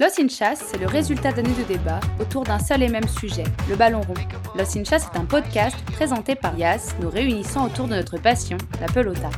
Los Hinchas, c'est le résultat d'années de débats autour d'un seul et même sujet, le ballon rond. Los Hinchas est un podcast présenté par Yas, nous réunissant autour de notre passion, la pelota.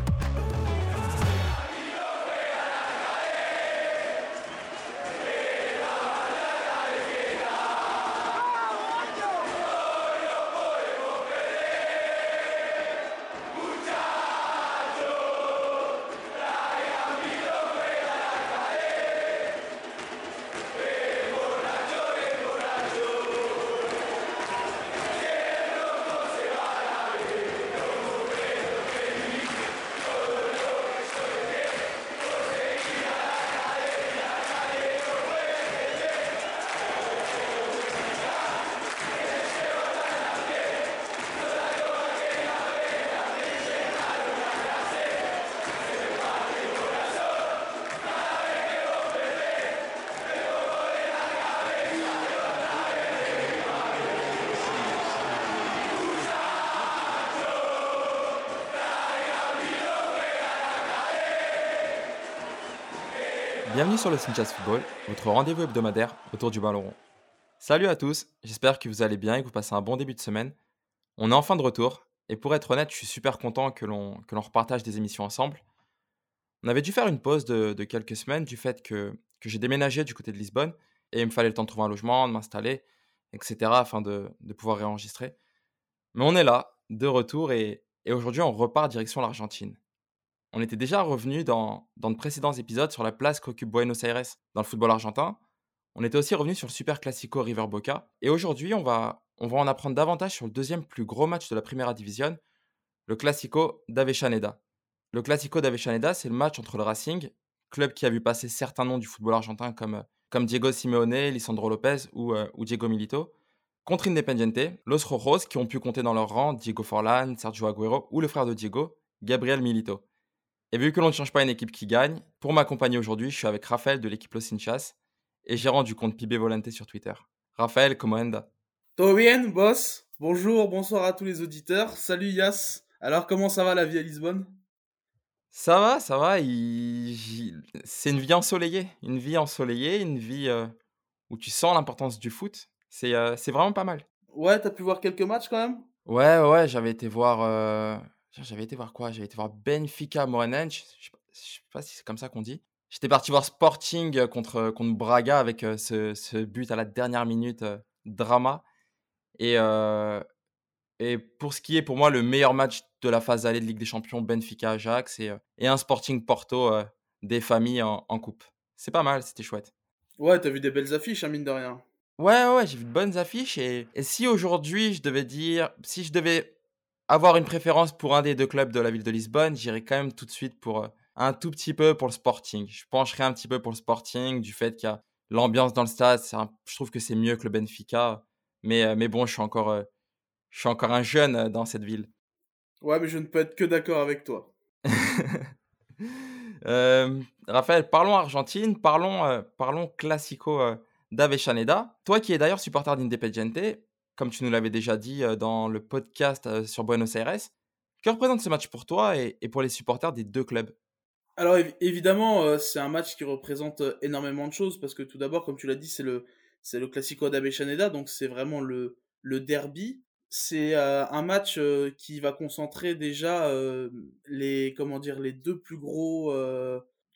Bienvenue sur le Sinchas Football, votre rendez-vous hebdomadaire autour du ballon rond. Salut à tous, j'espère que vous allez bien et que vous passez un bon début de semaine. On est enfin de retour, et pour être honnête, je suis super content que l'on, que l'on repartage des émissions ensemble. On avait dû faire une pause de, quelques semaines du fait que, que j'ai déménagé du côté de Lisbonne, et il me fallait le temps de trouver un logement, de m'installer, etc., afin de, de pouvoir réenregistrer. Mais on est là, de retour, et, et aujourd'hui on repart direction l'Argentine. On était déjà revenu dans, de précédents épisodes sur la place qu'occupe Buenos Aires dans le football argentin. On était aussi revenu sur le Super Classico River Boca. Et aujourd'hui, on va, on va en apprendre davantage sur le deuxième plus gros match de la Primera Division, le Classico d'Avellaneda. Le Classico d'Avellaneda, c'est le match entre le Racing, club qui a vu passer certains noms du football argentin comme, Diego Simeone, Lisandro Lopez ou, euh, ou Diego Milito, contre Independiente, Los Rojos qui ont pu compter dans leur rang Diego Forlan, Sergio Agüero ou le frère de Diego, Gabriel Milito. Et vu que l'on ne change pas une équipe qui gagne, pour m'accompagner aujourd'hui, je suis avec Raphaël de l'équipe Los Hinchas et gérant du compte Pibé Volante sur Twitter. Raphaël, comment enda? Todo bien, boss Bonjour, bonsoir à tous les auditeurs. Salut Yas. Alors, comment ça va la vie à Lisbonne? Ça va, ça va. C'est une vie ensoleillée. Une vie ensoleillée, une vie euh, où tu sens l'importance du foot. Euh, c'est vraiment pas mal. Ouais, t'as pu voir quelques matchs quand même? Ouais, ouais, j'avais été voir. Euh, j'avais été voir quoi? J'avais été voir Benfica Morenense. Je ne sais pas si c'est comme ça qu'on dit. J'étais parti voir Sporting euh, contre, contre Braga avec euh, ce, ce but à la dernière minute, euh, drama. Et, et pour ce qui est pour moi le meilleur match de la phase allée de Ligue des Champions, Benfica Ajax et, et un Sporting Porto des familles en, en coupe. C'est pas mal, c'était chouette. Ouais, t'as vu des belles affiches, hein, mine de rien. Ouais, ouais, j'ai vu de bonnes affiches. Et, et si aujourd'hui je devais dire, si je devais avoir une préférence pour un des deux clubs de la ville de Lisbonne, j'irai quand même tout de suite pour euh, un tout petit peu pour le Sporting. Je pencherai un petit peu pour le Sporting du fait qu'il y a l'ambiance dans le stade. je trouve que c'est mieux que le Benfica. Mais, euh, mais bon, je suis, encore, euh, je suis encore un jeune dans cette ville. Ouais, mais je ne peux être que d'accord avec toi. Raphaël, parlons Argentine, parlons, parlons Classico d'Avechaneda. Toi qui es d'ailleurs supporter d'Independiente, comme tu nous l'avais déjà dit dans le podcast sur Buenos Aires. Que représente ce match pour toi et, pour les supporters des deux clubs? Alors évidemment, c'est un match qui représente énormément de choses parce que tout d'abord, comme tu l'as dit, c'est le c'est le Classico d'Avechaneda, donc c'est vraiment le le derby. C'est un match qui va concentrer déjà les comment dire les deux plus gros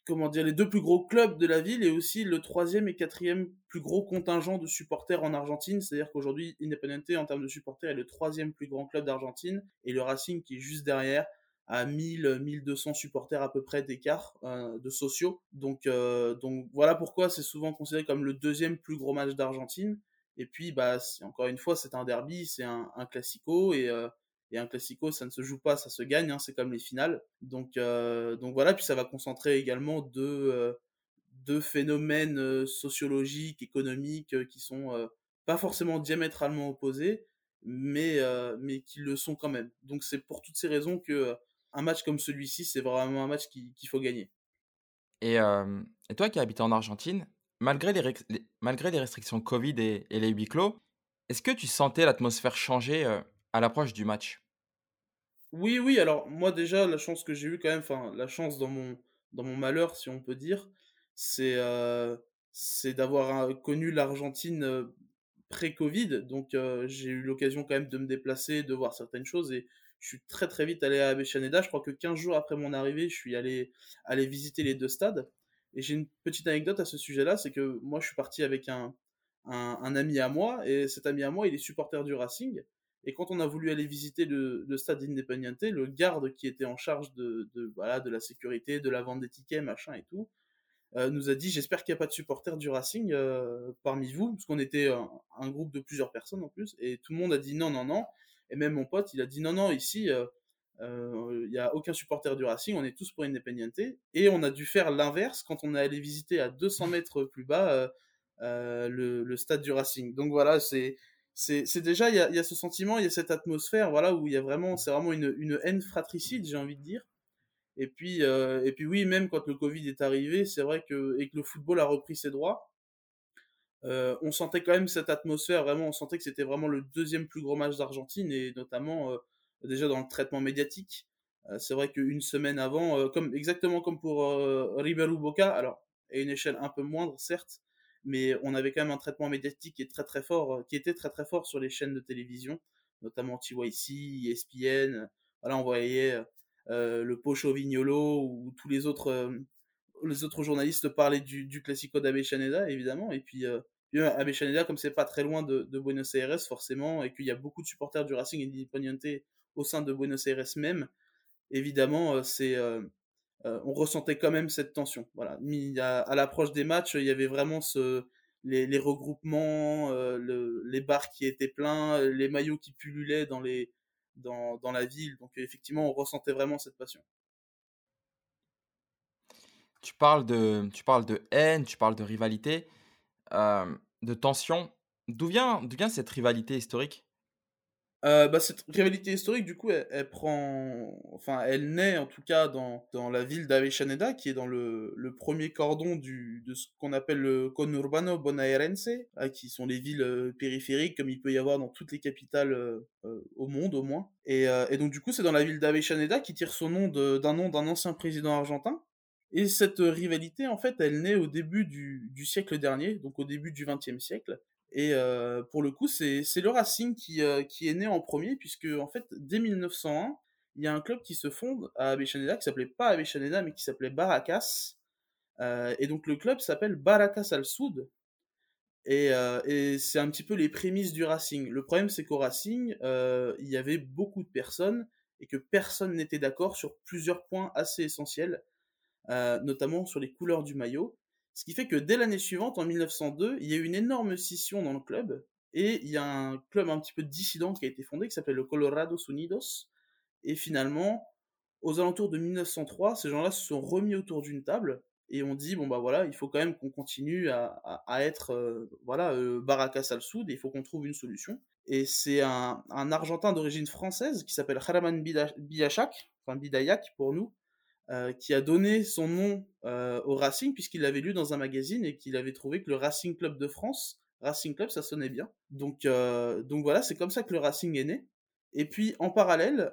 comment dire, les deux plus gros clubs de la ville et aussi le troisième et quatrième plus gros contingent de supporters en Argentine. C'est-à-dire qu'aujourd'hui, Independiente, en termes de supporters, est le troisième plus grand club d'Argentine et le Racing, qui est juste derrière, à 1000, 1200 supporters à peu près d'écart euh, de sociaux. Donc, euh, donc voilà pourquoi c'est souvent considéré comme le deuxième plus gros match d'Argentine. Et puis, bah, encore une fois, c'est un derby, c'est un, un classico et euh, et un classico, ça ne se joue pas, ça se gagne, hein, c'est comme les finales. Donc, euh, donc voilà, puis ça va concentrer également deux, euh, deux phénomènes euh, sociologiques, économiques, qui sont pas forcément diamétralement opposés, mais, mais qui le sont quand même. Donc c'est pour toutes ces raisons que un match comme celui-ci, c'est vraiment un match qu'il faut gagner. Et, et, toi qui habites en Argentine, malgré les, malgré les restrictions Covid et, et les huis clos, est-ce que tu sentais l'atmosphère changer à l'approche du match? Oui, oui, alors moi déjà, la chance que j'ai eue quand même, enfin la chance dans mon, dans mon malheur, si on peut dire, c'est d'avoir connu l'Argentine pré-Covid. Donc j'ai eu l'occasion quand même de me déplacer, de voir certaines choses et je suis très très vite allé à Avellaneda. Je crois que 15 jours après mon arrivée, je suis allé, aller visiter les deux stades. Et j'ai une petite anecdote à ce sujet-là, c'est que moi je suis parti avec un, un, ami à moi, et cet ami à moi, il est supporter du Racing. Et quand on a voulu aller visiter le, stade Independiente, le garde qui était en charge de, voilà, de la sécurité, de la vente des tickets, machin et tout, euh, nous a dit j'espère qu'il n'y a pas de supporters du Racing euh, parmi vous, parce qu'on était un, groupe de plusieurs personnes en plus, et tout le monde a dit non, non, non. Et même mon pote, il a dit non, non, ici, euh, il n'y a aucun supporter du Racing, on est tous pour Independiente. Et on a dû faire l'inverse quand on est allé visiter à 200 mètres plus bas le, stade du Racing. Donc voilà, c'est c'est déjà il y a, y a, ce sentiment, il y a cette atmosphère, voilà où il y a vraiment c'est vraiment une, une haine fratricide, j'ai envie de dire. Et puis, euh, et puis oui, même quand le Covid est arrivé, c'est vrai que, et que le football a repris ses droits, euh, on sentait quand même cette atmosphère, vraiment, on sentait que c'était vraiment le deuxième plus gros match d'Argentine, et notamment euh, déjà dans le traitement médiatique. Euh, c'est vrai qu'une semaine avant, euh, comme, exactement comme pour River Boca, alors, à une échelle un peu moindre, certes, mais on avait quand même un traitement médiatique qui est très très fort, qui était très très fort sur les chaînes de télévision, notamment TYC, ESPN. Voilà, on voyait euh, le Pocho Vignolo ou tous les autres, euh, les autres journalistes parlaient du, du Classico d'Avechaneda, évidemment. Et puis, euh, Avechaneda, comme c'est pas très loin de, Buenos Aires, forcément, et qu'il y a beaucoup de supporters du Racing Independiente au sein de Buenos Aires même, évidemment, c'est on ressentait quand même cette tension. À, l'approche des matchs, il y avait vraiment les, regroupements, le, les bars qui étaient pleins, les maillots qui pullulaient dans la ville. Donc effectivement, on ressentait vraiment cette passion. Tu parles de, haine, tu parles de rivalité, euh, de tension. D'où vient cette rivalité historique? Euh, bah, cette rivalité historique, du coup, elle, prend, enfin, elle naît en tout cas dans, dans la ville d'Avellaneda, qui est dans le, le premier cordon du, de ce qu'on appelle le conurbano bonaerense, qui sont les villes euh, périphériques, comme il peut y avoir dans toutes les capitales euh, au monde, au moins. Et, et donc, du coup, c'est dans la ville d'Avellaneda qui tire son nom d'un nom d'un ancien président argentin. Et cette rivalité, en fait, elle naît au début du, du siècle dernier, donc au début du XXe siècle. Et euh, pour le coup, c'est le Racing qui, euh, qui est né en premier, puisque en fait, dès 1901, il y a un club qui se fonde à Avellaneda, qui s'appelait pas Avellaneda, mais qui s'appelait Baracas. Euh, et donc le club s'appelle Baracas al Sud. Et, et c'est un petit peu les prémices du Racing. Le problème, c'est qu'au Racing, il y avait beaucoup de personnes et que personne n'était d'accord sur plusieurs points assez essentiels, notamment sur les couleurs du maillot. Ce qui fait que dès l'année suivante, en 1902, il y a eu une énorme scission dans le club, et il y a un club un petit peu dissident qui a été fondé, qui s'appelle le Colorado Unidos, et finalement, aux alentours de 1903, ces gens-là se sont remis autour d'une table, et on dit, bon bah voilà, il faut quand même qu'on continue à, être, euh, voilà, euh, Baracas al Sud, et il faut qu'on trouve une solution. Et c'est un, Argentin d'origine française qui s'appelle Haraman Bidachak, enfin Bidayak pour nous, euh, qui a donné son nom euh, au Racing puisqu'il l'avait lu dans un magazine et qu'il avait trouvé que le Racing Club de France, Racing Club, ça sonnait bien. Donc, euh, donc voilà, c'est comme ça que le Racing est né. Et puis en parallèle,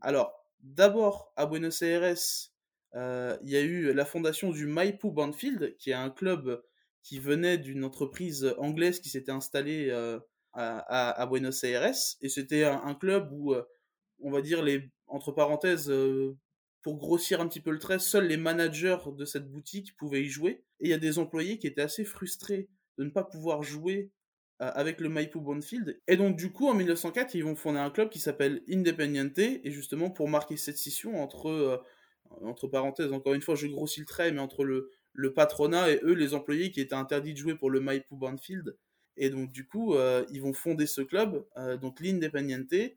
alors d'abord à Buenos Aires, il y a eu la fondation du Maipú Banfield, qui est un club qui venait d'une entreprise anglaise qui s'était installée à, à, Buenos Aires. Et c'était un, un, club où, on va dire, les, entre parenthèses, pour grossir un petit peu le trait, seuls les managers de cette boutique pouvaient y jouer. Et il y a des employés qui étaient assez frustrés de ne pas pouvoir jouer euh, avec le Maipú Bonfield. Et donc du coup, en 1904, ils vont fonder un club qui s'appelle Independiente, et justement pour marquer cette scission entre, euh, entre parenthèses, encore une fois, je grossis le trait, mais entre le, le patronat et eux, les employés qui étaient interdits de jouer pour le Maipú Bonfield. Et donc du coup, euh, ils vont fonder ce club, donc l'Independiente,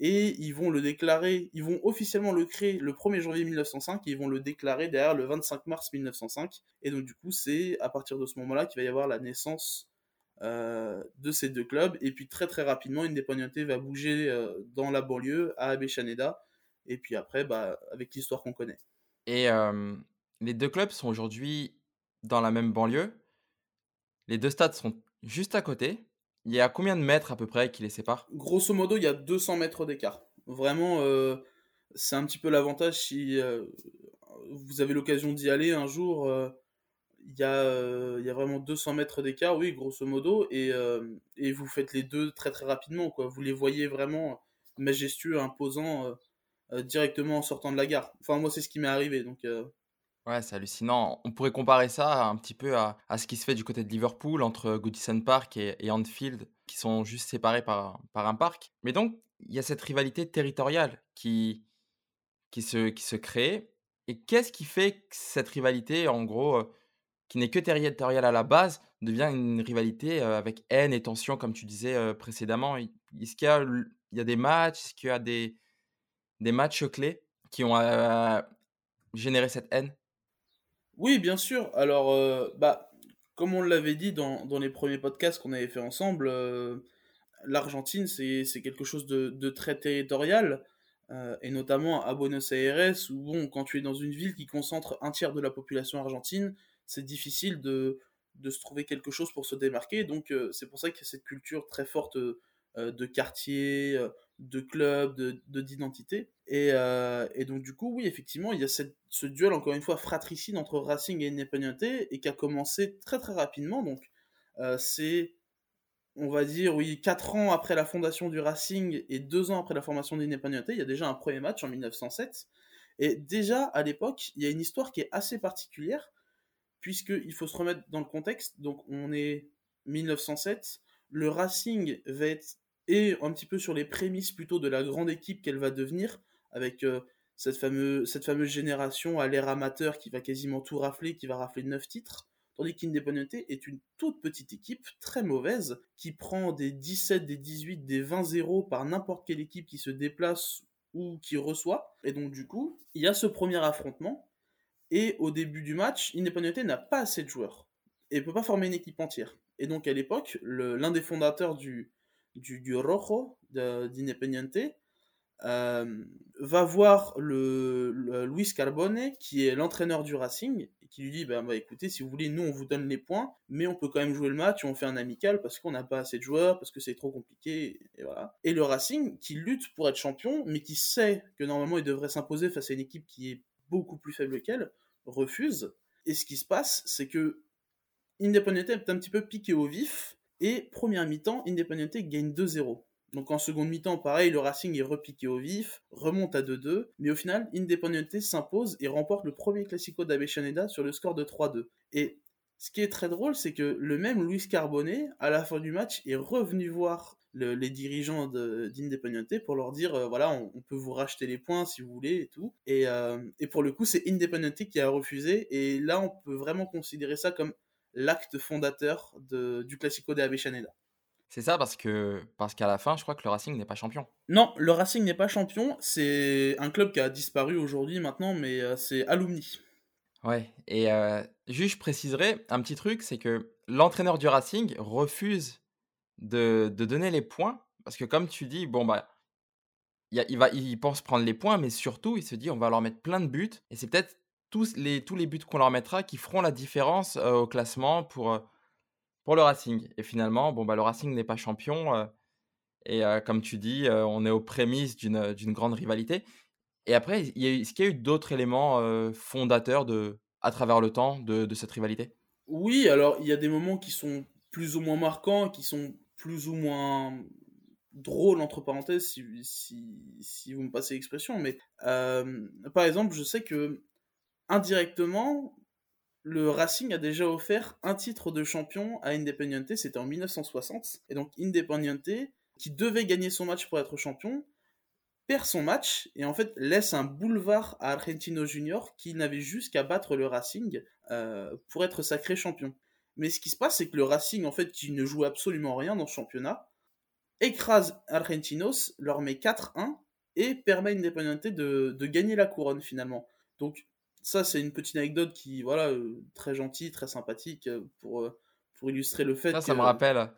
et ils vont le déclarer, ils vont officiellement le créer le 1er janvier 1905 et ils vont le déclarer derrière le 25 mars 1905. Et donc du coup, c'est à partir de ce moment-là qu'il va y avoir la naissance euh, de ces deux clubs. Et puis très très rapidement, Independiente va bouger euh, dans la banlieue à Abechaneda. Et puis après, bah, avec l'histoire qu'on connaît. Et euh, les deux clubs sont aujourd'hui dans la même banlieue. Les deux stades sont juste à côté. Il y a combien de mètres à peu près qui les séparent? Grosso modo, il y a 200 mètres d'écart. Vraiment, euh, c'est un petit peu l'avantage si euh, vous avez l'occasion d'y aller un jour. Euh, il y, a, il y a vraiment 200 mètres d'écart, oui, grosso modo, et, et vous faites les deux très très rapidement, quoi. Vous les voyez vraiment majestueux, imposants, directement en sortant de la gare. Enfin, moi, c'est ce qui m'est arrivé, donc... Ouais, c'est hallucinant. On pourrait comparer ça un petit peu à, à, ce qui se fait du côté de Liverpool entre Goodison Park et, et Anfield, qui sont juste séparés par, par un parc. Mais donc, il y a cette rivalité territoriale qui, qui, se, qui se crée. Et qu'est-ce qui fait que cette rivalité, en gros, qui n'est que territoriale à la base, devient une rivalité avec haine et tension, comme tu disais précédemment? Est-ce qu'il y, a, il y a des matchs, est-ce qu'il y a des, des matchs clés qui ont généré cette haine? Oui, bien sûr. Alors, euh, bah, comme on l'avait dit dans, les premiers podcasts qu'on avait fait ensemble, euh, l'Argentine, c'est quelque chose de, de très territorial, euh, et notamment à Buenos Aires, où, bon, quand tu es dans une ville qui concentre un tiers de la population argentine, c'est difficile de, de se trouver quelque chose pour se démarquer. Donc, c'est pour ça qu'il y a cette culture très forte de quartier, de club, de d'identité. Et, euh, et, donc du coup, oui, effectivement, il y a ce duel, encore une fois, fratricide entre Racing et Independiente, et qui a commencé très très rapidement. Donc euh, c'est, on va dire, oui, 4 ans après la fondation du Racing et 2 ans après la formation d'Independiente, il y a déjà un premier match en 1907. Et déjà, à l'époque, il y a une histoire qui est assez particulière, puisqu'il faut se remettre dans le contexte. Donc on est 1907, le Racing va être et un petit peu sur les prémices plutôt de la grande équipe qu'elle va devenir, avec euh, cette, fameuse, cette fameuse génération à l'ère amateur qui va quasiment tout rafler, qui va rafler 9 titres, tandis qu'Independiente est une toute petite équipe, très mauvaise, qui prend des 17, des 18, des 20-0 par n'importe quelle équipe qui se déplace ou qui reçoit. Et donc du coup, il y a ce premier affrontement, et au début du match, Independiente n'a pas assez de joueurs, et ne peut pas former une équipe entière. Et donc à l'époque, l'un des fondateurs du, du, du Rojo d'Independiente, euh, va voir le, Luis Carbone, qui est l'entraîneur du Racing, et qui lui dit bah, bah, écoutez, si vous voulez, nous on vous donne les points, mais on peut quand même jouer le match, on fait un amical parce qu'on n'a pas assez de joueurs, parce que c'est trop compliqué, et voilà. Et le Racing, qui lutte pour être champion, mais qui sait que normalement il devrait s'imposer face à une équipe qui est beaucoup plus faible qu'elle, refuse. Et ce qui se passe, c'est que Independiente est un petit peu piqué au vif, et première mi-temps, Independiente gagne 2-0. Donc en seconde mi-temps, pareil, le Racing est repiqué au vif, remonte à 2-2, mais au final, Independiente s'impose et remporte le premier Classico d'Avechaneda sur le score de 3-2. Et ce qui est très drôle, c'est que le même Luis Carbone, à la fin du match, est revenu voir les dirigeants d'Independiente pour leur dire, euh, voilà, on, peut vous racheter les points si vous voulez et tout. Et, euh, et pour le coup, c'est Independiente qui a refusé, et là, on peut vraiment considérer ça comme l'acte fondateur de, du Classico de Avellaneda. C'est ça parce que parce qu'à la fin, je crois que le Racing n'est pas champion. Non, le Racing n'est pas champion. C'est un club qui a disparu aujourd'hui maintenant, mais euh, c'est Alumni. Ouais. Et euh, juste, je préciserai un petit truc, c'est que l'entraîneur du Racing refuse de, de, donner les points parce que comme tu dis, bon bah, il, il, va, il pense prendre les points, mais surtout, il se dit, on va leur mettre plein de buts. Et c'est peut-être tous les, tous les buts qu'on leur mettra qui feront la différence au classement pour, pour le Racing. Et finalement, bon, bah, le Racing n'est pas champion. et comme tu dis, on est aux prémices d'une grande rivalité. Et après, est-ce qu'il y a eu d'autres éléments fondateurs de, à travers le temps de, de, cette rivalité? Oui, alors il y a des moments qui sont plus ou moins marquants, qui sont plus ou moins drôles, entre parenthèses, si, si, si vous me passez l'expression. Mais par exemple, je sais que indirectement, le Racing a déjà offert un titre de champion à Independiente, c'était en 1960. Et donc Independiente, qui devait gagner son match pour être champion, perd son match et en fait laisse un boulevard à Argentino Junior qui n'avait juste qu'à battre le Racing euh, pour être sacré champion. Mais ce qui se passe, c'est que le Racing, en fait, qui ne joue absolument rien dans ce championnat, écrase Argentinos, leur met 4-1 et permet à Independiente de, de gagner la couronne finalement. Donc ça, c'est une petite anecdote qui, voilà, euh, très gentille, très sympathique euh, pour, euh, pour illustrer le fait ça, que... Ça me rappelle,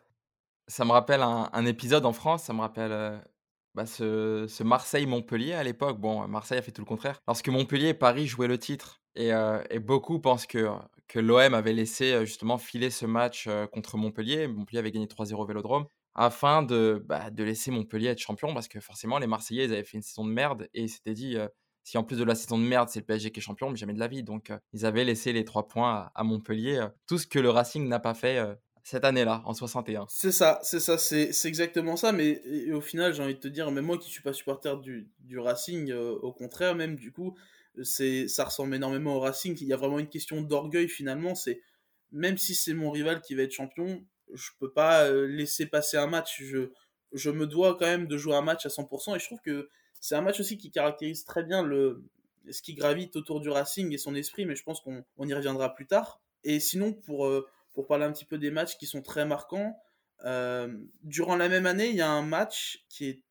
ça me rappelle un, épisode en France, ça me rappelle bah, ce, ce Marseille-Montpellier à l'époque. Bon, Marseille a fait tout le contraire. Lorsque Montpellier et Paris jouaient le titre, et, et beaucoup pensent que, que l'OM avait laissé justement filer ce match contre Montpellier. Montpellier avait gagné 3-0 au Vélodrome afin de, bah, de laisser Montpellier être champion parce que forcément les Marseillais ils avaient fait une saison de merde et ils s'étaient dit si en plus de la saison de merde, c'est le PSG qui est champion, mais jamais de la vie. Donc, ils avaient laissé les trois points à, Montpellier. tout ce que le Racing n'a pas fait cette année-là, en 61. C'est ça, c'est ça, c'est exactement ça. Mais au final, j'ai envie de te dire, même moi qui suis pas supporter du, Racing, au contraire, même du coup, ça ressemble énormément au Racing. Il y a vraiment une question d'orgueil finalement. C'est même si c'est mon rival qui va être champion, je peux pas laisser passer un match. Je me dois quand même de jouer un match à 100%. Et je trouve que c'est un match aussi qui caractérise très bien le, ce qui gravite autour du Racing et son esprit, mais je pense qu'on y reviendra plus tard. Et sinon, pour, euh, pour parler un petit peu des matchs qui sont très marquants, euh, durant la même année, il y a un match qui est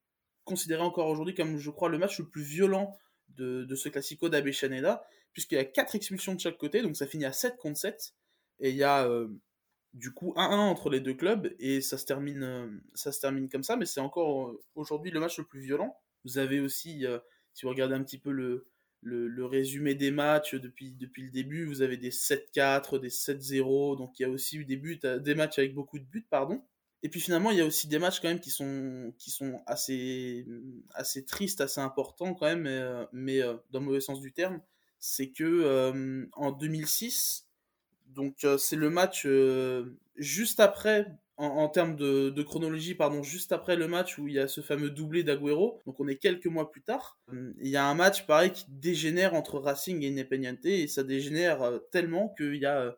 considéré encore aujourd'hui comme, je crois, le match le plus violent de, de ce classico d'Abechaneda, puisqu'il y a 4 expulsions de chaque côté, donc ça finit à 7 contre 7. Et il y a euh, du coup 1-1 entre les deux clubs, et ça se termine, ça se termine comme ça, mais c'est encore aujourd'hui le match le plus violent. Vous avez aussi, si vous regardez un petit peu le, le, résumé des matchs depuis, depuis le début, vous avez des 7-4, des 7-0, donc il y a aussi eu des buts, euh, des matchs avec beaucoup de buts, pardon. Et puis finalement, il y a aussi des matchs quand même qui sont, qui sont assez, assez tristes, assez importants quand même, mais, euh, euh, dans le mauvais sens du terme. C'est que en 2006, donc c'est le match juste après en, termes de, chronologie, pardon, juste après le match où il y a ce fameux doublé d'Aguero, donc on est quelques mois plus tard, il y a un match pareil qui dégénère entre Racing et Independiente, et ça dégénère euh, tellement qu'il y a euh,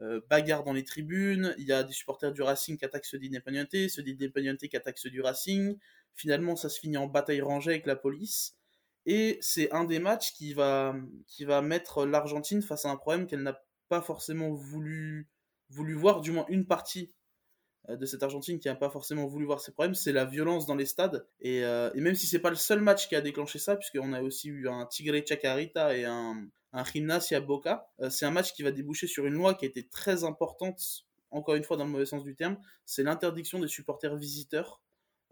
euh, bagarre dans les tribunes, il y a des supporters du Racing qui attaquent ceux d'Independiente, ceux d'Independiente qui attaquent ceux du Racing, finalement ça se finit en bataille rangée avec la police, et c'est un des matchs qui va, qui va mettre l'Argentine face à un problème qu'elle n'a pas forcément voulu, voulu voir, du moins une partie euh, de cette Argentine qui n'a pas forcément voulu voir ses problèmes, c'est la violence dans les stades. Et, euh, et même si c'est pas le seul match qui a déclenché ça, puisqu'on a aussi eu un Tigre Chacarita et un, un Gimnasia Boca, euh, c'est un match qui va déboucher sur une loi qui a été très importante, encore une fois dans le mauvais sens du terme, c'est l'interdiction des supporters visiteurs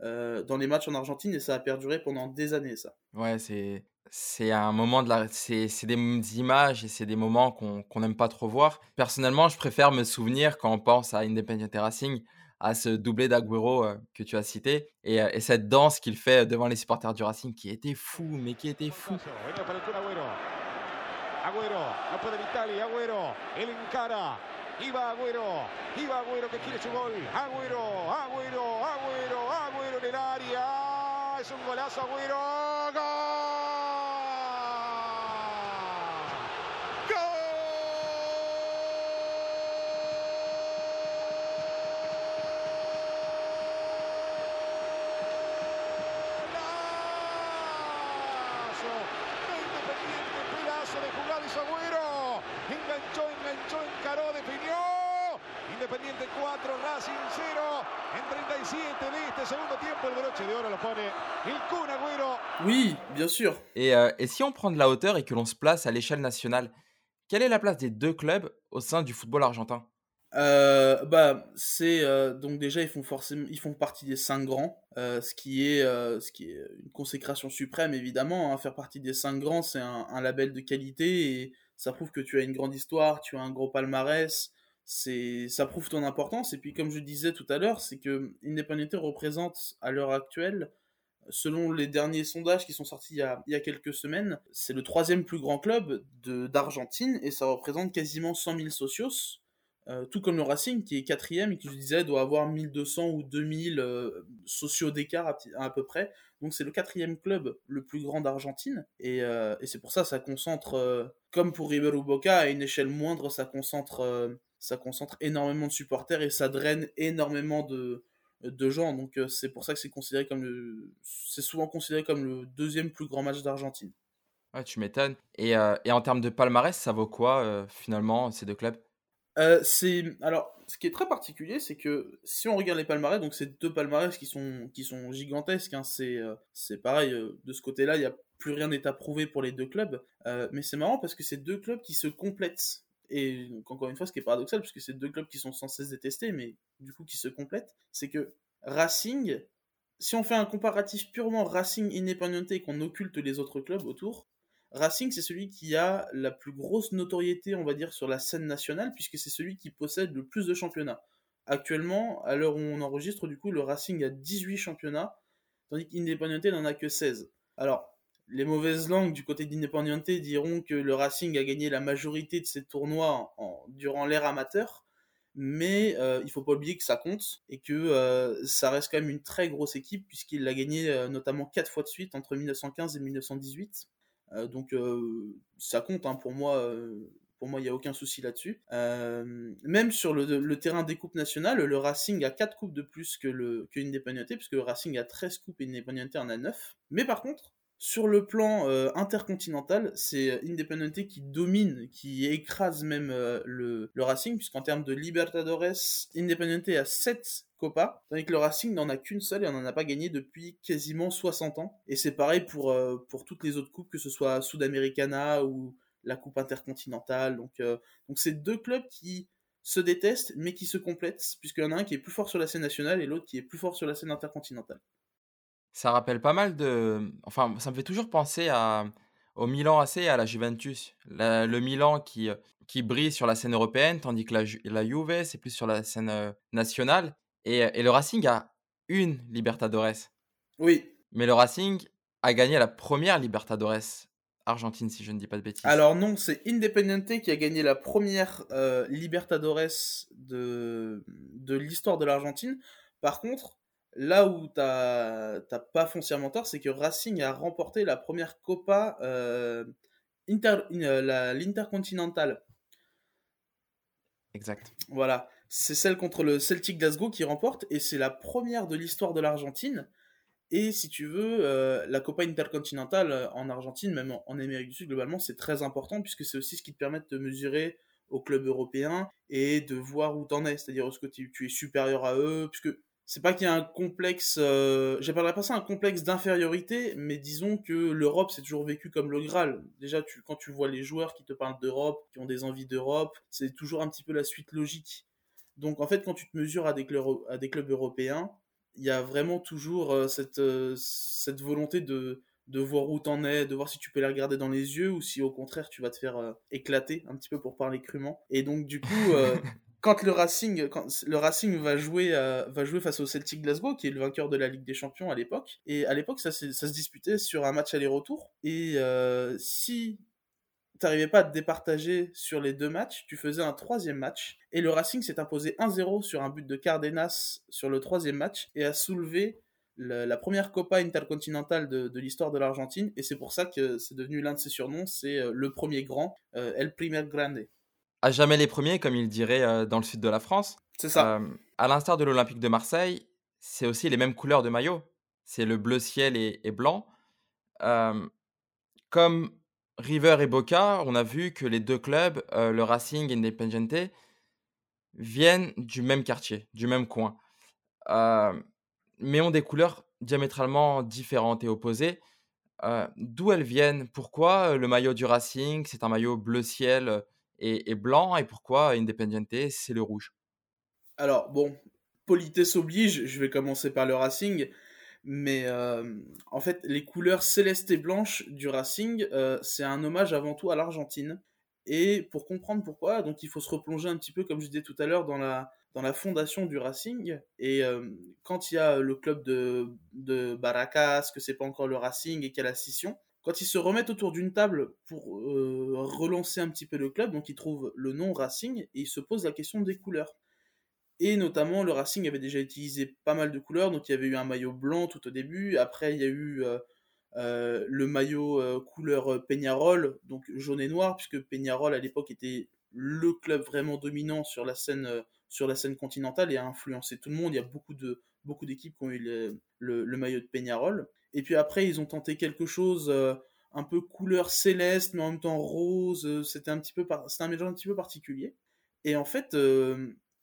dans les matchs en Argentine et ça a perduré pendant des années ça. Ouais, c'est c'est un moment de la c'est c'est des images et c'est des moments qu'on qu'on n'aime pas trop voir. Personnellement, je préfère me souvenir quand on pense à Independiente Racing à ce doublé d'Aguero euh, que tu as cité et, euh, et cette danse qu'il fait devant les supporters du Racing qui était fou, mais qui était fou. Agüero, no puede Vitali, Agüero, él encara, iba Agüero, iba Agüero que quiere su gol, Agüero, Agüero, Agüero, Agüero en el área, es un golazo Agüero, gol. Independiente 4, Racing 0. En 37 de este segundo tiempo, el broche de oro lo pone el Kun Agüero. Oui, bien sûr. Et, euh, et si on prend de la hauteur et que l'on se place à l'échelle nationale, quelle est la place des deux clubs au sein du football argentin? Euh, bah c'est euh, donc déjà ils font forcément ils font partie des cinq grands euh, ce qui est euh, ce qui est une consécration suprême évidemment hein. faire partie des cinq grands c'est un, un, label de qualité et ça prouve que tu as une grande histoire tu as un gros palmarès c'est ça prouve ton importance. Et puis comme je disais tout à l'heure c'est que Independiente représente à l'heure actuelle selon les derniers sondages qui sont sortis il y a, il y a quelques semaines c'est le troisième plus grand club d'Argentine et ça représente quasiment 100 000 socios euh, tout comme le Racing qui est quatrième et qui je disais doit avoir 1200 ou 2000 euh, sociaux d'écart à, peu près donc c'est le quatrième club le plus grand d'Argentine et, euh, et c'est pour ça ça concentre comme pour River Boca à une échelle moindre ça concentre ça concentre énormément de supporters et ça draine énormément de, de gens. Donc c'est pour ça que c'est considéré comme le, c'est souvent considéré comme le deuxième plus grand match d'Argentine. Ouais, tu m'étonnes. Et, et, en termes de palmarès, ça vaut quoi finalement ces deux clubs? Euh, c'est alors ce qui est très particulier, c'est que si on regarde les palmarès, donc c'est deux palmarès qui sont qui sont gigantesques. Hein, c'est euh, c'est pareil de ce côté-là, il n'y a plus rien n'est à prouver pour les deux clubs. mais c'est marrant parce que c'est deux clubs qui se complètent et donc, encore une fois, ce qui est paradoxal, puisque c'est deux clubs qui sont sans cesse détestés, mais du coup qui se complètent, c'est que Racing, si on fait un comparatif purement Racing Independiente et qu'on occulte les autres clubs autour, Racing c'est celui qui a la plus grosse notoriété, on va dire, sur la scène nationale, puisque c'est celui qui possède le plus de championnats. Actuellement, à l'heure où on enregistre, du coup, le Racing a 18 championnats, tandis qu'Independiente n'en a que 16. Alors, les mauvaises langues du côté d'Independiente diront que le Racing a gagné la majorité de ses tournois durant l'ère amateur, mais euh, il faut pas oublier que ça compte et que euh, ça reste quand même une très grosse équipe puisqu'il l'a gagné euh, notamment quatre fois de suite entre 1915 et 1918. Donc ça compte hein, pour moi. pour moi, il n'y a aucun souci là-dessus. même sur le, terrain des coupes nationales, le Racing a 4 coupes de plus que le que puisque le Racing a 13 coupes et Independiente en a 9. Mais par contre, sur le plan euh, intercontinental, c'est Independiente qui domine, qui écrase même euh, le, Racing, puisqu'en termes de Libertadores, Independiente a 7 Copas, tandis que le Racing n'en a qu'une seule et on n'en a pas gagné depuis quasiment 60 ans. Et c'est pareil pour, euh, pour toutes les autres coupes, que ce soit Sudamericana ou la Coupe intercontinentale. Donc, donc c'est deux clubs qui se détestent, mais qui se complètent, puisqu'il y en a un qui est plus fort sur la scène nationale et l'autre qui est plus fort sur la scène intercontinentale. Ça rappelle pas mal de enfin, ça me fait toujours penser à au Milan AC et à la Juventus. le Milan qui, qui brille sur la scène européenne, tandis que la la Juve, c'est plus sur la scène, nationale et et le Racing a une Libertadores. Oui. Mais le Racing a gagné la première Libertadores argentine, si je ne dis pas de bêtises. Alors non, c'est Independiente qui a gagné la première Libertadores de de l'histoire de l'Argentine. Par contre Là où t'as pas foncièrement tort, c'est que Racing a remporté la première Copa euh, euh l'Intercontinental. Exact. Voilà, c'est celle contre le Celtic Glasgow qui remporte et c'est la première de l'histoire de l'Argentine. Et si tu veux, euh, la Copa Intercontinental euh, en Argentine, même en, Amérique du Sud globalement, c'est très important puisque c'est aussi ce qui te permet de mesurer au club européen et de voir où t'en es. C'est-à-dire est-ce que tu, tu, es supérieur à eux, puisque c'est pas qu'il y a un complexe, euh, j'appellerais pas ça un complexe d'infériorité, mais disons que l'Europe c'est toujours vécu comme le Graal. Déjà, tu, quand tu vois les joueurs qui te parlent d'Europe, qui ont des envies d'Europe, c'est toujours un petit peu la suite logique. Donc en fait, quand tu te mesures à des clubs, à des clubs européens, il y a vraiment toujours euh, cette, euh, cette volonté de, de voir où t'en es, de voir si tu peux les regarder dans les yeux ou si au contraire tu vas te faire euh, éclater un petit peu pour parler crûment. Et donc du coup, quand le Racing, le Racing va jouer, euh, va jouer face au Celtic Glasgow, qui est le vainqueur de la Ligue des Champions à l'époque, et à l'époque ça, se disputait sur un match aller-retour, et euh, si t'arrivais pas à te départager sur les deux matchs, tu faisais un troisième match, et le Racing s'est imposé 1-0 sur un but de Cardenas sur le troisième match, et a soulevé la, première Copa Intercontinentale de, l'histoire de l'Argentine, et c'est pour ça que c'est devenu l'un de ses surnoms, c'est euh, le premier grand, El Primer Grande à jamais les premiers, comme il dirait euh, dans le sud de la France. C'est ça. Euh, à l'instar de l'Olympique de Marseille, c'est aussi les mêmes couleurs de maillot. C'est le bleu ciel et, blanc. Euh, comme River et Boca, on a vu que les deux clubs, le Racing et Independiente, viennent du même quartier, du même coin. mais ont des couleurs diamétralement différentes et opposées. D'où elles viennent? Pourquoi le maillot du Racing, c'est un maillot bleu ciel et, blanc et pourquoi Independiente c'est le rouge? Alors bon, politesse oblige, je vais commencer par le Racing, mais euh, en fait les couleurs célestes et blanches du Racing, euh, c'est un hommage avant tout à l'Argentine. Et pour comprendre pourquoi, donc il faut se replonger un petit peu, comme je disais tout à l'heure, dans la, dans la fondation du Racing. Et euh, quand il y a le club de, de Baracas, que c'est pas encore le Racing et qu'il y a la scission, quand ils se remettent autour d'une table pour euh, relancer un petit peu le club, donc ils trouvent le nom Racing et ils se posent la question des couleurs. Et notamment, le Racing avait déjà utilisé pas mal de couleurs, donc il y avait eu un maillot blanc tout au début, après il y a eu euh, euh, le maillot couleur Peñarol, donc jaune et noir, puisque Peñarol à l'époque était le club vraiment dominant sur la scène, continentale et a influencé tout le monde. Il y a beaucoup de beaucoup d'équipes qui ont eu le, le maillot de Peñarol. Et puis après, ils ont tenté quelque chose euh, un peu couleur céleste, mais en même temps rose. Euh, c'était un petit peu, c'était un mélange un petit peu particulier. Et en fait,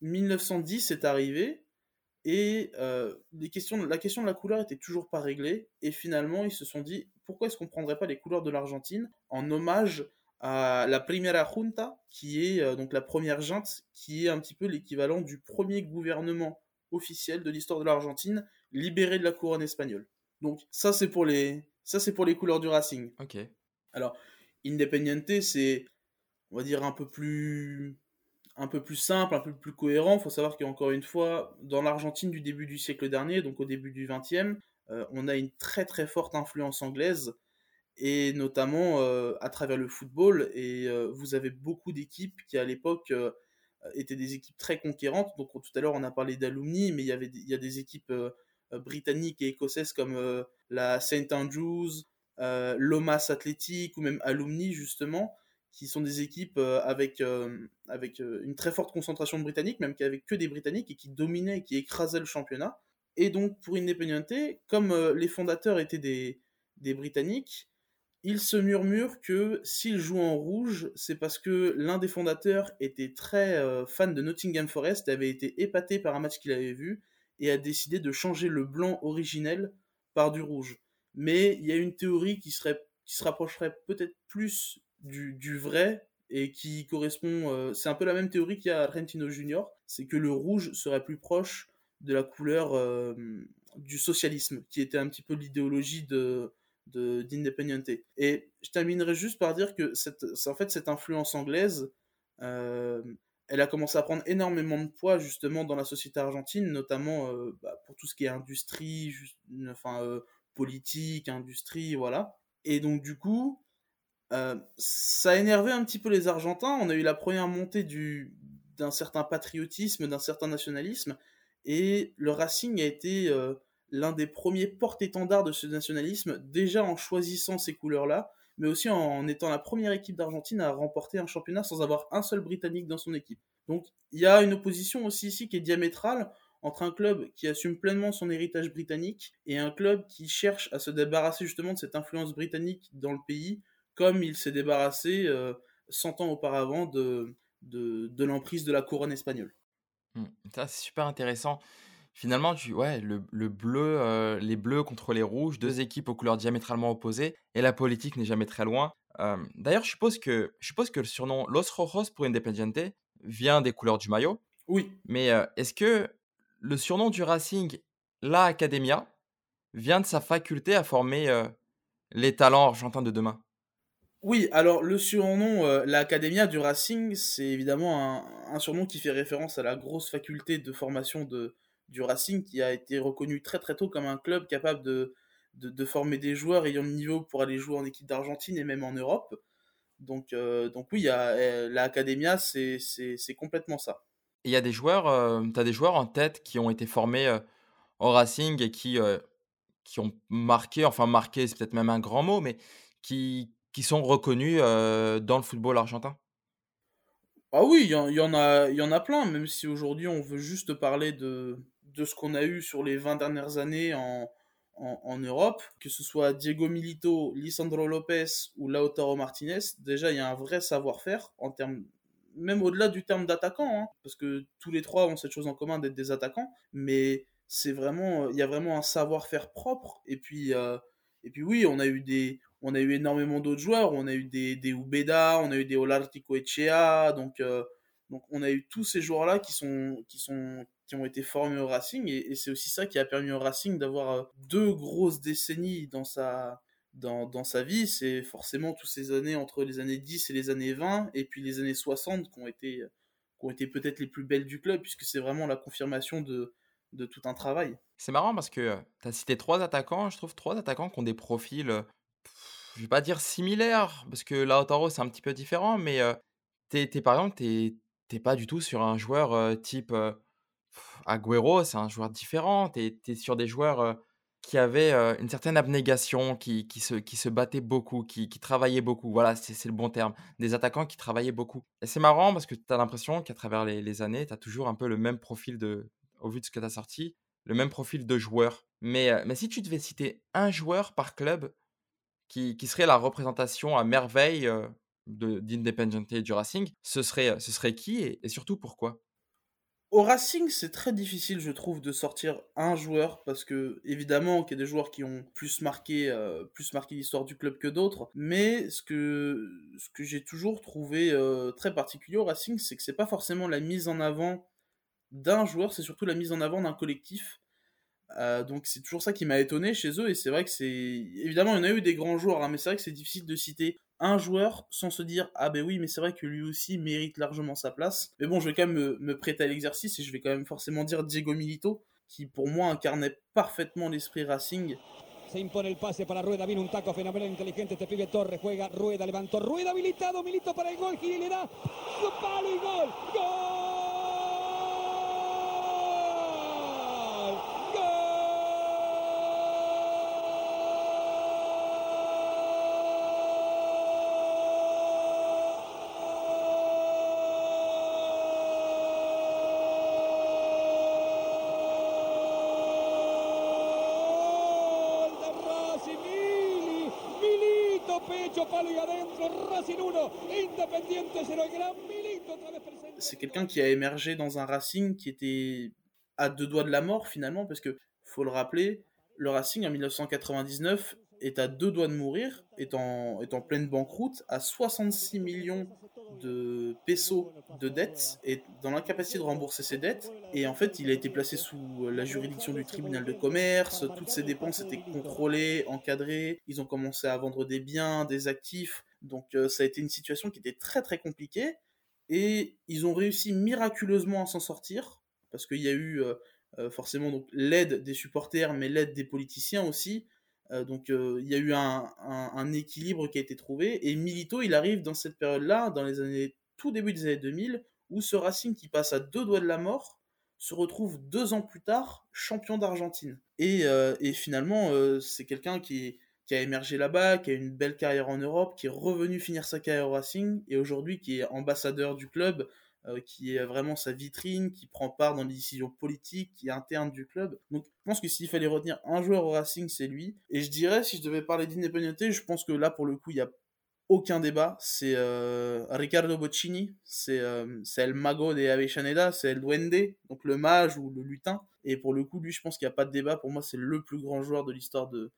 1910 euh, est arrivé et les questions, la question de la couleur était toujours pas réglée. Et finalement, ils se sont dit pourquoi est-ce qu'on prendrait pas les couleurs de l'Argentine en hommage à la Primera Junta, qui est donc la première junte, qui est un petit peu l'équivalent du premier gouvernement officiel de l'histoire de l'Argentine, libéré de la couronne espagnole. Donc ça c'est pour les ça c'est pour les couleurs du Racing. OK. Alors Independiente c'est on va dire un peu plus un peu plus simple, un peu plus cohérent. Il faut savoir qu'encore une fois, dans l'Argentine du début du siècle dernier, donc au début du XXe, euh, on a une très très forte influence anglaise. et notamment à travers le football. Et vous avez beaucoup d'équipes qui, à l'époque, étaient des équipes très conquérantes. Donc, tout à l'heure, on a parlé d'Alumni, mais il y, avait, il y a des équipes britanniques et écossaises comme la St. Andrews, l'Omas Athletic ou même Alumni, justement, qui sont des équipes avec, avec une très forte concentration de Britanniques, même qu'avec que des Britanniques, et qui dominaient et qui écrasaient le championnat. Et donc, pour Independiente, comme les fondateurs étaient des, des Britanniques, il se murmure que s'il joue en rouge, c'est parce que l'un des fondateurs était très euh, fan de Nottingham Forest, avait été épaté par un match qu'il avait vu et a décidé de changer le blanc originel par du rouge. Mais il y a une théorie qui, serait, qui se rapprocherait peut-être plus du, vrai et qui correspond. Euh, c'est un peu la même théorie qu'il y a à Trentino Junior, c'est que le rouge serait plus proche de la couleur euh, du socialisme, qui était un petit peu l'idéologie de d'Independiente. Et je terminerai juste par dire que cette, en fait, cette influence anglaise, euh, elle a commencé à prendre énormément de poids justement dans la société argentine, notamment euh, bah, pour tout ce qui est industrie, enfin euh, politique, industrie, voilà. Et donc du coup, ça a énervé un petit peu les Argentins. On a eu la première montée du d'un certain patriotisme, d'un certain nationalisme, et le Racing a été l'un des premiers porte-étendards de ce nationalisme, déjà en choisissant ces couleurs-là, mais aussi en étant la première équipe d'Argentine à remporter un championnat sans avoir un seul Britannique dans son équipe. Donc il y a une opposition aussi ici qui est diamétrale entre un club qui assume pleinement son héritage britannique et un club qui cherche à se débarrasser justement de cette influence britannique dans le pays, comme il s'est débarrassé 100 euh, ans auparavant de, de, l'emprise de la couronne espagnole. Mmh. Ça, c'est super intéressant. Finalement, tu ouais, le le bleu, euh, les bleus contre les rouges, deux équipes aux couleurs diamétralement opposées et la politique n'est jamais très loin. d'ailleurs, je suppose que je suppose que le surnom Los Rojos pour Independiente vient des couleurs du maillot? Oui. Mais, est-ce que le surnom du Racing, La Academia, vient de sa faculté à former, les talents argentins de demain? Oui, alors le surnom, La Academia du Racing, c'est évidemment un un surnom qui fait référence à la grosse faculté de formation de du Racing qui a été reconnu très très tôt comme un club capable de, de, former des joueurs ayant le niveau pour aller jouer en équipe d'Argentine et même en Europe. Donc, euh, donc oui, euh, la Academia, c'est complètement ça. Il y a des joueurs, euh, tu as des joueurs en tête qui ont été formés au Racing et qui, qui ont marqué, enfin marqué, c'est peut-être même un grand mot, mais qui, qui sont reconnus dans le football argentin? Ah oui, il y, y, en a, y en a plein, même si aujourd'hui on veut juste parler de, de ce qu'on a eu sur les 20 dernières années en, en, Europe, que ce soit Diego Milito, Lisandro Lopez ou Lautaro Martinez, déjà il y a un vrai savoir-faire en termes même au-delà du terme d'attaquant, hein, parce que tous les trois ont cette chose en commun d'être des attaquants, mais c'est vraiment, il y a vraiment un savoir-faire propre. Et puis, euh, et puis oui, on a eu des, on a eu énormément d'autres joueurs, on a eu des, des Ubeda, on a eu des Olartico Echea, donc, euh, donc on a eu tous ces joueurs-là qui sont, qui sont, qui ont été formés au Racing et, c'est aussi ça qui a permis au Racing d'avoir euh, deux grosses décennies dans sa, dans, sa vie. C'est forcément toutes ces années entre les années 10 et les années 20 et puis les années 60 qui ont été, qui ont été peut-être les plus belles du club puisque c'est vraiment la confirmation de, de tout un travail. C'est marrant parce que tu as cité trois attaquants, je trouve trois attaquants qui ont des profils, euh, je vais pas dire similaires, parce que Lautaro c'est un petit peu différent, mais euh, t'es, par exemple, t'es, pas du tout sur un joueur type Agüero, c'est un joueur différent. Tu es, sur des joueurs qui avaient une certaine abnégation, qui, qui, se, qui se battaient beaucoup, qui, qui travaillaient beaucoup. Voilà, c'est le bon terme. Des attaquants qui travaillaient beaucoup. Et c'est marrant parce que tu as l'impression qu'à travers les, années, tu as toujours un peu le même profil de, au vu de ce que tu as sorti, le même profil de joueur. Mais, mais si tu devais citer un joueur par club qui, qui serait la représentation à merveille d'Independiente et du Racing, ce serait, ce serait qui et surtout pourquoi? Au Racing, c'est très difficile, je trouve, de sortir un joueur parce que évidemment qu'il y a des joueurs qui ont plus marqué, euh, plus marqué l'histoire du club que d'autres. Mais ce que j'ai toujours trouvé euh, très particulier au Racing, c'est que c'est pas forcément la mise en avant d'un joueur, c'est surtout la mise en avant d'un collectif. Euh, donc c'est toujours ça qui m'a étonné chez eux et c'est vrai que c'est évidemment il y en a eu des grands joueurs hein, mais c'est vrai que c'est difficile de citer un joueur sans se dire ah ben oui mais c'est vrai que lui aussi mérite largement sa place. Mais bon je vais quand même me, prêter à l'exercice et je vais quand même forcément dire Diego Milito qui pour moi incarnait parfaitement l'esprit Racing. Se impone el pase para Rueda, viene un taco fenomenal, inteligente este Torres, juega, Rueda, levantó, Rueda habilitado, Milito para el gol, Gil le da, gol. C'est quelqu'un qui a émergé dans un Racing qui était à deux doigts de la mort finalement, parce que faut le rappeler, le Racing en 1999 est à deux doigts de mourir, est en, est en pleine banqueroute, à 66 millions de pesos de dettes et dans l'incapacité de rembourser ses dettes. Et en fait, il a été placé sous la juridiction du tribunal de commerce, toutes ses dépenses étaient contrôlées, encadrées, ils ont commencé à vendre des biens, des actifs, donc euh, ça a été une situation qui était très très compliquée. Et ils ont réussi miraculeusement à s'en sortir, parce qu'il y a eu euh, euh, forcément l'aide des supporters, mais l'aide des politiciens aussi. donc il y a eu un, un, équilibre qui a été trouvé. Et Milito, il arrive dans cette période-là, dans les années tout début des années 2000, où ce Racing qui passe à deux doigts de la mort se retrouve deux ans plus tard champion d'Argentine. Et, et, finalement, c'est quelqu'un qui, qui a émergé là-bas, qui a une belle carrière en Europe, qui est revenu finir sa carrière au Racing et aujourd'hui qui est ambassadeur du club, euh, qui est vraiment sa vitrine, qui prend part dans les décisions politiques, qui est interne du club. Donc je pense que s'il fallait retenir un joueur au Racing, c'est lui. Et je dirais, si je devais parler d'Independiente, je pense que là pour le coup, il n'y a aucun débat. C'est euh, Ricardo Boccini, euh, c'est El Mago de Avellaneda, c'est El Duende, donc le mage ou le lutin. Et pour le coup, lui, je pense qu'il n'y a pas de débat. Pour moi, c'est le plus grand joueur de l'histoire de,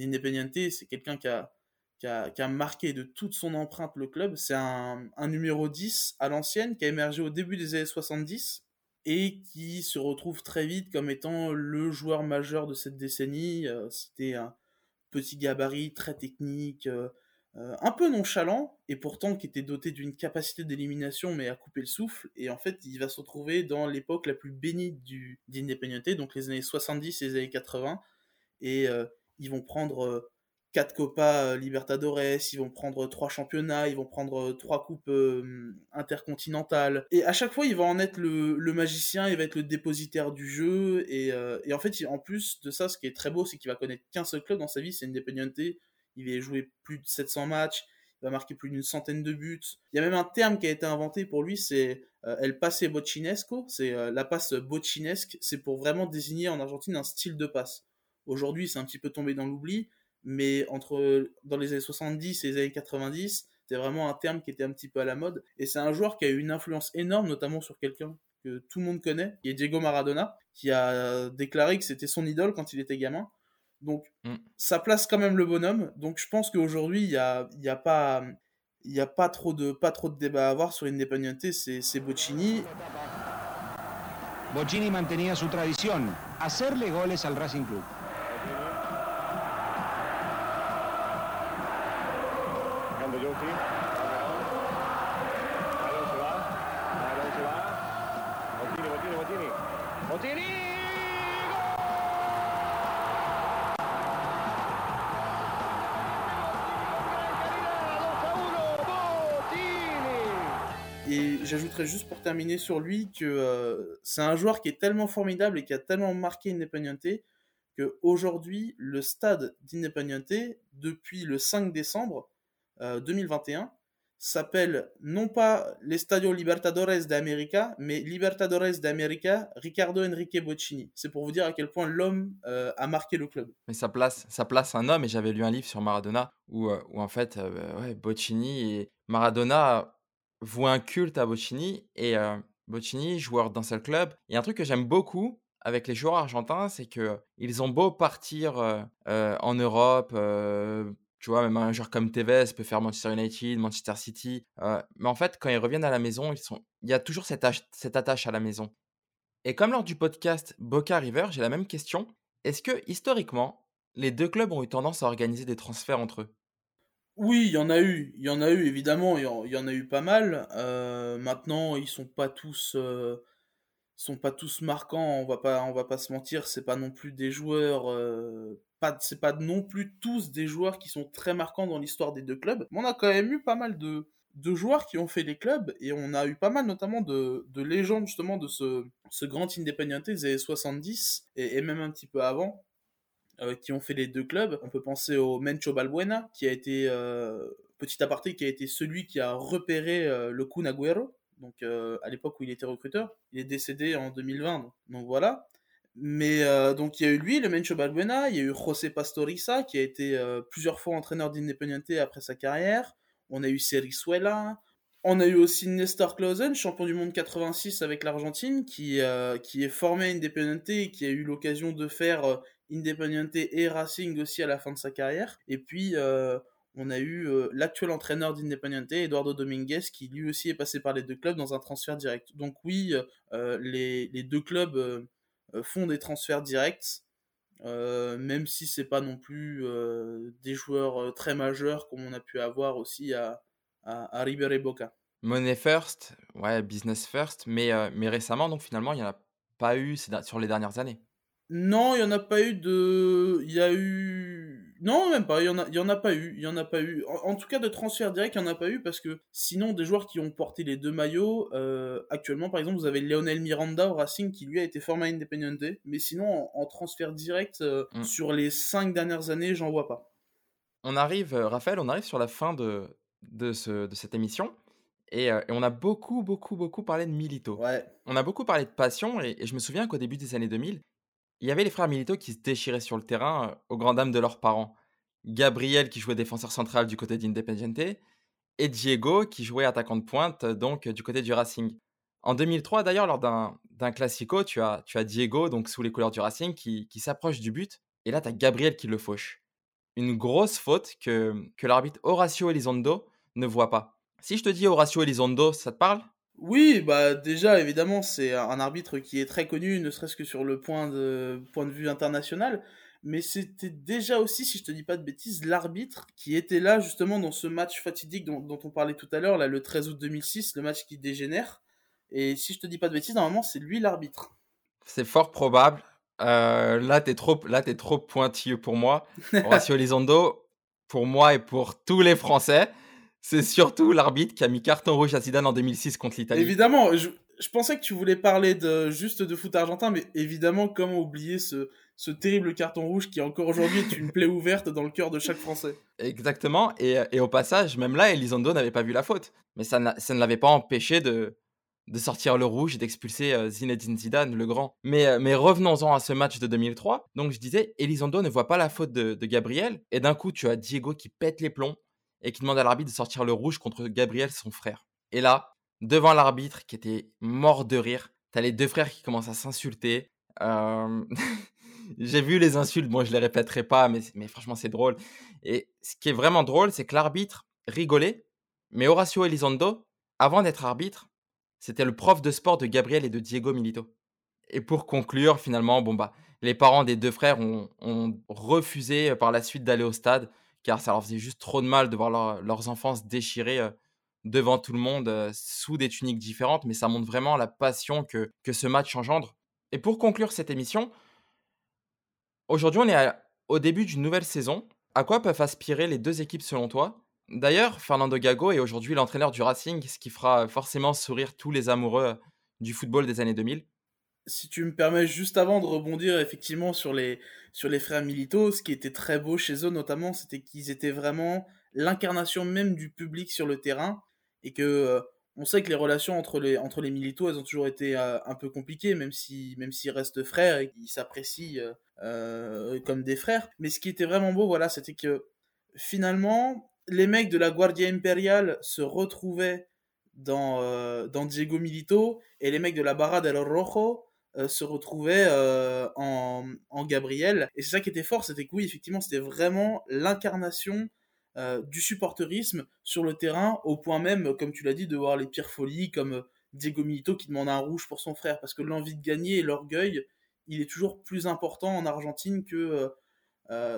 Independiente, c'est quelqu'un qui a, qui, a, marqué de toute son empreinte le club. C'est un, numéro 10 à l'ancienne qui a émergé au début des années 70 et qui se retrouve très vite comme étant le joueur majeur de cette décennie. Euh, c'était un petit gabarit très technique, euh, euh, un peu nonchalant, et pourtant qui était doté d'une capacité d'élimination, mais à couper le souffle. Et en fait, il va se retrouver dans l'époque la plus bénie du d'Independiente, donc les années 70 et les années 80. Et ils vont prendre quatre Copas Libertadores, ils vont prendre trois championnats, ils vont prendre trois coupes intercontinentales. Et à chaque fois, il va en être le, magicien, il va être le dépositaire du jeu. Et, en fait, en plus de ça, ce qui est très beau, c'est qu'il va connaître qu'un seul club dans sa vie, c'est Independiente. Il va jouer plus de 700 matchs, il va marquer plus d'une centaine de buts. Il y a même un terme qui a été inventé pour lui, c'est El Passe Bocinesco, c'est la passe bocinesque, c'est pour vraiment désigner en Argentine un style de passe. Aujourd'hui, c'est un petit peu tombé dans l'oubli, mais entre dans les années 70 et les années 90, c'était vraiment un terme qui était un petit peu à la mode. Et c'est un joueur qui a eu une influence énorme, notamment sur quelqu'un que tout le monde connaît, qui est Diego Maradona, qui a déclaré que c'était son idole quand il était gamin. Donc, mm. ça place quand même le bonhomme. Donc, je pense qu'aujourd'hui, il n'y a, y a, pas, y a pas, trop de, pas trop de débat à avoir sur Independiente, c'est Bocini. Bocini mantenía su tradición, hacerle goles al Racing Club. Et j'ajouterais juste pour terminer sur lui que euh, c'est un joueur qui est tellement formidable et qui a tellement marqué Independiente que aujourd'hui le stade d'Independiente, depuis le 5 décembre 2021, euh, s'appelle non pas l'Estadio Libertadores d'América, mais Libertadores d'América Ricardo Enrique Boccini. C'est pour vous dire à quel point l'homme euh, a marqué le club. Mais ça place, ça place un homme, et j'avais lu un livre sur Maradona, où, où en fait, ouais, Boccini et Maradona voue un culte à Bocini et Bocini, joueur d'un seul club. Et un truc que j'aime beaucoup avec les joueurs argentins, c'est que ils ont beau partir en Europe, tu vois, même un joueur comme Tevez peut faire Manchester United, Manchester City, mais en fait, quand ils reviennent à la maison, ils sont... il y a toujours cette, cette attache à la maison. Et comme lors du podcast Boca River, j'ai la même question. Est-ce que historiquement, les deux clubs ont eu tendance à organiser des transferts entre eux? Oui, il y en a eu, il y en a eu évidemment, il y en, a eu pas mal. Euh, maintenant, ils sont pas tous, euh, sont pas tous marquants, on va pas, on va pas se mentir, c'est pas non plus des joueurs, pas, c'est pas non plus tous des joueurs qui sont très marquants dans l'histoire des deux clubs. Mais on a quand même eu pas mal de, de joueurs qui ont fait les clubs et on a eu pas mal notamment de, de légendes justement de ce, ce grand Independiente des années 70 et, et même un petit peu avant euh, qui ont fait les deux clubs. On peut penser au Mencho Balbuena qui a été euh, petit aparté qui a été celui qui a repéré euh, le Kun Agüero donc à l'époque où il était recruteur. Il est décédé en 2020 donc, voilà. Mais donc il y a eu lui, le Mencho Balbuena, il y a eu José Pastoriza qui a été plusieurs fois entraîneur d'Independiente après sa carrière on a eu Serisuela, on a eu aussi Nestor Clausen, champion du monde 86 avec l'Argentine, qui, euh, qui est formé à Independiente et qui a eu l'occasion de faire euh, Independiente et Racing aussi à la fin de sa carrière. Et puis, euh, on a eu l'actuel entraîneur d'Independiente, Eduardo Dominguez, qui lui aussi est passé par les deux clubs dans un transfert direct. Donc oui, les, les, deux clubs font des transferts directs. Euh, même si c'est pas non plus euh, des joueurs euh, très majeurs comme on a pu avoir aussi à, à, River et Boca. Money first, ouais, business first, mais, mais récemment, donc finalement, il n'y en a pas eu sur les dernières années. Non, il n'y en a pas eu de. Il y a eu. Non, même pas. Il y en a, il y en a pas eu. Il y en a pas eu. En, tout cas, de transfert direct, il n'y en a pas eu parce que sinon, des joueurs qui ont porté les deux maillots, euh, actuellement, par exemple, vous avez Lionel Miranda au Racing qui lui a été formé à Independiente. Mais sinon, en, transfert direct, euh, mm. sur les cinq dernières années, j'en vois pas. On arrive, euh, Raphaël, on arrive sur la fin de, de, ce, de cette émission. Et, on a beaucoup, beaucoup, beaucoup parlé de Milito. Ouais. On a beaucoup parlé de passion, et, et je me souviens qu'au début des années 2000, il y avait les frères Milito qui se déchiraient sur le terrain, aux grandes dames de leurs parents. Gabriel qui jouait défenseur central du côté d'Independiente et Diego qui jouait attaquant de pointe donc du côté du Racing. En 2003 d'ailleurs lors d'un classico, tu as, tu as Diego donc sous les couleurs du Racing qui, qui s'approche du but et là tu as Gabriel qui le fauche. Une grosse faute que, que l'arbitre Horacio Elizondo ne voit pas. Si je te dis Horacio Elizondo, ça te parle? Oui, bah déjà évidemment c'est un arbitre qui est très connu, ne serait-ce que sur le point de point de vue international, mais c'était déjà aussi, si je te dis pas de bêtises, l'arbitre qui était là justement dans ce match fatidique dont, on parlait tout à l'heure, là le 13 août 2006, le match qui dégénère. Et si je te dis pas de bêtises, normalement c'est lui l'arbitre. C'est fort probable. Euh, là t'es trop, là t'es trop pointilleux pour moi. Horacio Elizondo, pour moi et pour tous les Français c'est surtout l'arbitre qui a mis carton rouge à Zidane en 2006 contre l'Italie. Évidemment, je, pensais que tu voulais parler de juste de foot argentin, mais évidemment, comment oublier ce, ce terrible carton rouge qui encore aujourd'hui est une plaie ouverte dans le cœur de chaque Français. Exactement, et, et au passage, même là, Elizondo n'avait pas vu la faute, mais ça, ça ne l'avait pas empêché de, de sortir le rouge et d'expulser euh, Zinedine Zidane, le grand. Mais, euh, mais revenons-en à ce match de 2003. Donc je disais, Elizondo ne voit pas la faute de, de Gabriel, et d'un coup, tu as Diego qui pète les plombs, et qui demande à l'arbitre de sortir le rouge contre Gabriel, son frère. Et là, devant l'arbitre qui était mort de rire, t'as les deux frères qui commencent à s'insulter. Euh, j'ai vu les insultes, bon, je les répéterai pas, mais, franchement, c'est drôle. Et ce qui est vraiment drôle, c'est que l'arbitre rigolait, mais Horacio Elizondo, avant d'être arbitre, c'était le prof de sport de Gabriel et de Diego Milito. Et pour conclure, finalement, bon bah, les parents des deux frères ont, ont refusé par la suite d'aller au stade car ça leur faisait juste trop de mal de voir leurs enfants se déchirer euh, devant tout le monde euh, sous des tuniques différentes, mais ça montre vraiment la passion que, que ce match engendre. Et pour conclure cette émission, aujourd'hui on est au début d'une nouvelle saison. À quoi peuvent aspirer les deux équipes selon toi? D'ailleurs, Fernando Gago est aujourd'hui l'entraîneur du Racing, ce qui fera forcément sourire tous les amoureux euh, du football des années 2000 si tu me permets juste avant de rebondir effectivement sur les sur les frères Milito, ce qui était très beau chez eux notamment, c'était qu'ils étaient vraiment l'incarnation même du public sur le terrain et que euh, on sait que les relations entre les entre les Milito, elles ont toujours été euh, un peu compliquées même si même s'ils restent frères et qu'ils s'apprécient euh, comme des frères, mais ce qui était vraiment beau voilà, c'était que finalement les mecs de la Guardia Imperial se retrouvaient dans, dans Diego Milito et les mecs de la Barra del Rojo euh, se retrouvait euh, en, en, Gabriel. Et c'est ça qui était fort, c'était que oui, effectivement, c'était vraiment l'incarnation euh, du supporterisme sur le terrain, au point même, comme tu l'as dit, de voir les pires folies, comme Diego Milito qui demande un rouge pour son frère, parce que l'envie de gagner et l'orgueil, il est toujours plus important en Argentine que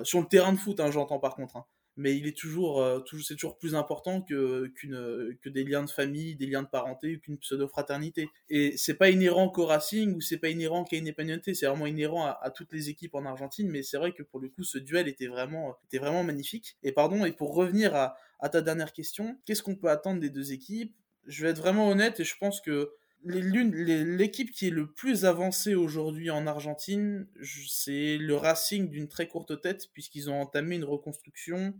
sur le terrain de foot, hein, j'entends par contre. Hein. Mais il est toujours, euh, toujours c'est toujours plus important que, que des liens de famille, des liens de parenté ou qu'une pseudo-fraternité. Et c'est pas inhérent qu'au Racing ou c'est pas inhérent qu'à Independiente, c'est vraiment inhérent à, à, toutes les équipes en Argentine, mais c'est vrai que pour le coup, ce duel était vraiment, était vraiment magnifique. Et pardon, et pour revenir à, à ta dernière question, qu'est-ce qu'on peut attendre des deux équipes? Je vais être vraiment honnête et je pense que l'équipe qui est le plus avancée aujourd'hui en Argentine, c'est le Racing d'une très courte tête, puisqu'ils ont entamé une reconstruction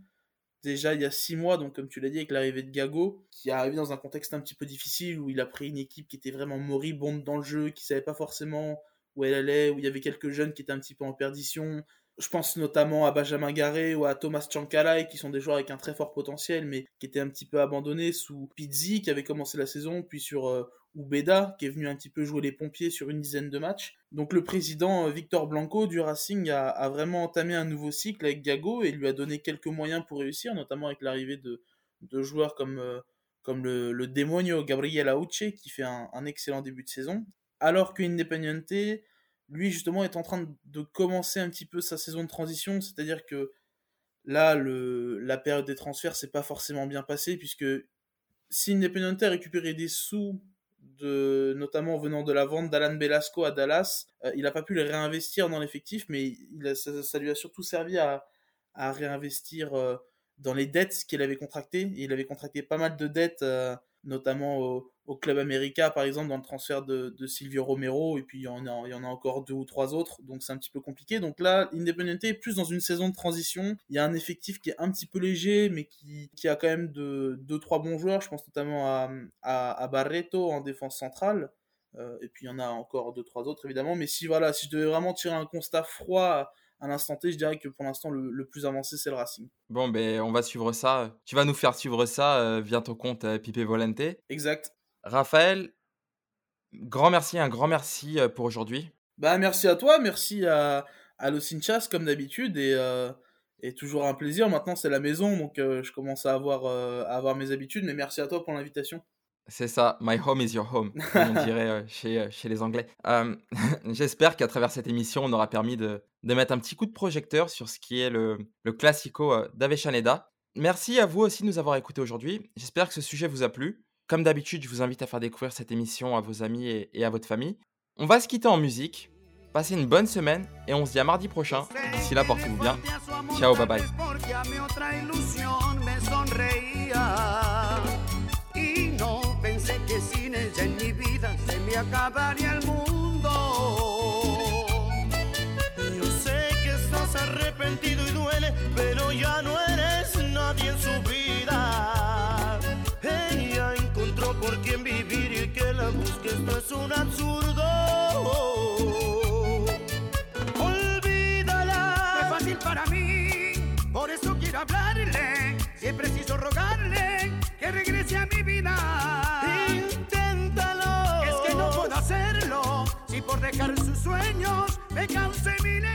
déjà il y a six mois, donc comme tu l'as dit, avec l'arrivée de Gago, qui est arrivé dans un contexte un petit peu difficile, où il a pris une équipe qui était vraiment moribonde dans le jeu, qui savait pas forcément où elle allait, où il y avait quelques jeunes qui étaient un petit peu en perdition, je pense notamment à Benjamin Garé ou à Thomas Chancalay, qui sont des joueurs avec un très fort potentiel, mais qui étaient un petit peu abandonnés sous Pizzi, qui avait commencé la saison, puis sur euh, Ubeda, qui est venu un petit peu jouer les pompiers sur une dizaine de matchs. Donc le président euh, Victor Blanco du Racing a, vraiment entamé un nouveau cycle avec Gago et lui a donné quelques moyens pour réussir, notamment avec l'arrivée de, joueurs comme, euh, comme le, le démonio Gabriel Auche, qui fait un, un excellent début de saison. Alors que Independiente lui justement est en train de commencer un petit peu sa saison de transition, c'est-à-dire que là, le, la période des transferts s'est pas forcément bien passée, puisque si Independiente a récupéré des sous, de, notamment venant de la vente d'Alan Belasco à Dallas, euh, il n'a pas pu les réinvestir dans l'effectif, mais il ça, lui a surtout servi à, à réinvestir euh, dans les dettes qu'il avait contractées. il avait contracté pas mal de dettes, euh, notamment au, Club América, par exemple, dans le transfert de, Silvio Romero, et puis il y, en a, il y en a encore deux ou trois autres, donc c'est un petit peu compliqué. Donc là, Independiente est plus dans une saison de transition. Il y a un effectif qui est un petit peu léger, mais qui, qui a quand même de, deux, trois bons joueurs. Je pense notamment à, à, à Barreto en défense centrale. Euh, et puis il y en a encore deux, trois autres, évidemment. Mais si, voilà, si je devais vraiment tirer un constat froid à l'instant T, je dirais que pour l'instant, le, le, plus avancé, c'est le Racing. Bon, ben, on va suivre ça. Tu vas nous faire suivre ça euh, via ton compte euh, Pipe Volante. Exact. Raphaël, grand merci, un grand merci euh, pour aujourd'hui. Bah, merci à toi, merci à, à Los Hinchas comme d'habitude et, euh, et, toujours un plaisir. Maintenant, c'est la maison, donc euh, je commence à avoir, euh, à avoir mes habitudes, mais merci à toi pour l'invitation. C'est ça, my home is your home, comme on dirait euh, chez, euh, chez les Anglais. Euh, J'espère qu'à travers cette émission, on aura permis de, de, mettre un petit coup de projecteur sur ce qui est le, le classico d'Avechaneda. Merci à vous aussi de nous avoir écoutés aujourd'hui. J'espère que ce sujet vous a plu. Comme d'habitude, je vous invite à faire découvrir cette émission à vos amis et, à votre famille. On va se quitter en musique. Passez une bonne semaine et on se dit à mardi prochain. D'ici là, portez-vous bien. Ciao, bye bye. acabaría el mundo. Yo sé que estás arrepentido y duele, pero ya no eres nadie en su vida. Ella encontró por quien vivir y que la busque, esto es un absurdo. Olvídala. Es fácil para mí, por eso quiero hablarle. Si es preciso rogarle que regrese sueños me cause mil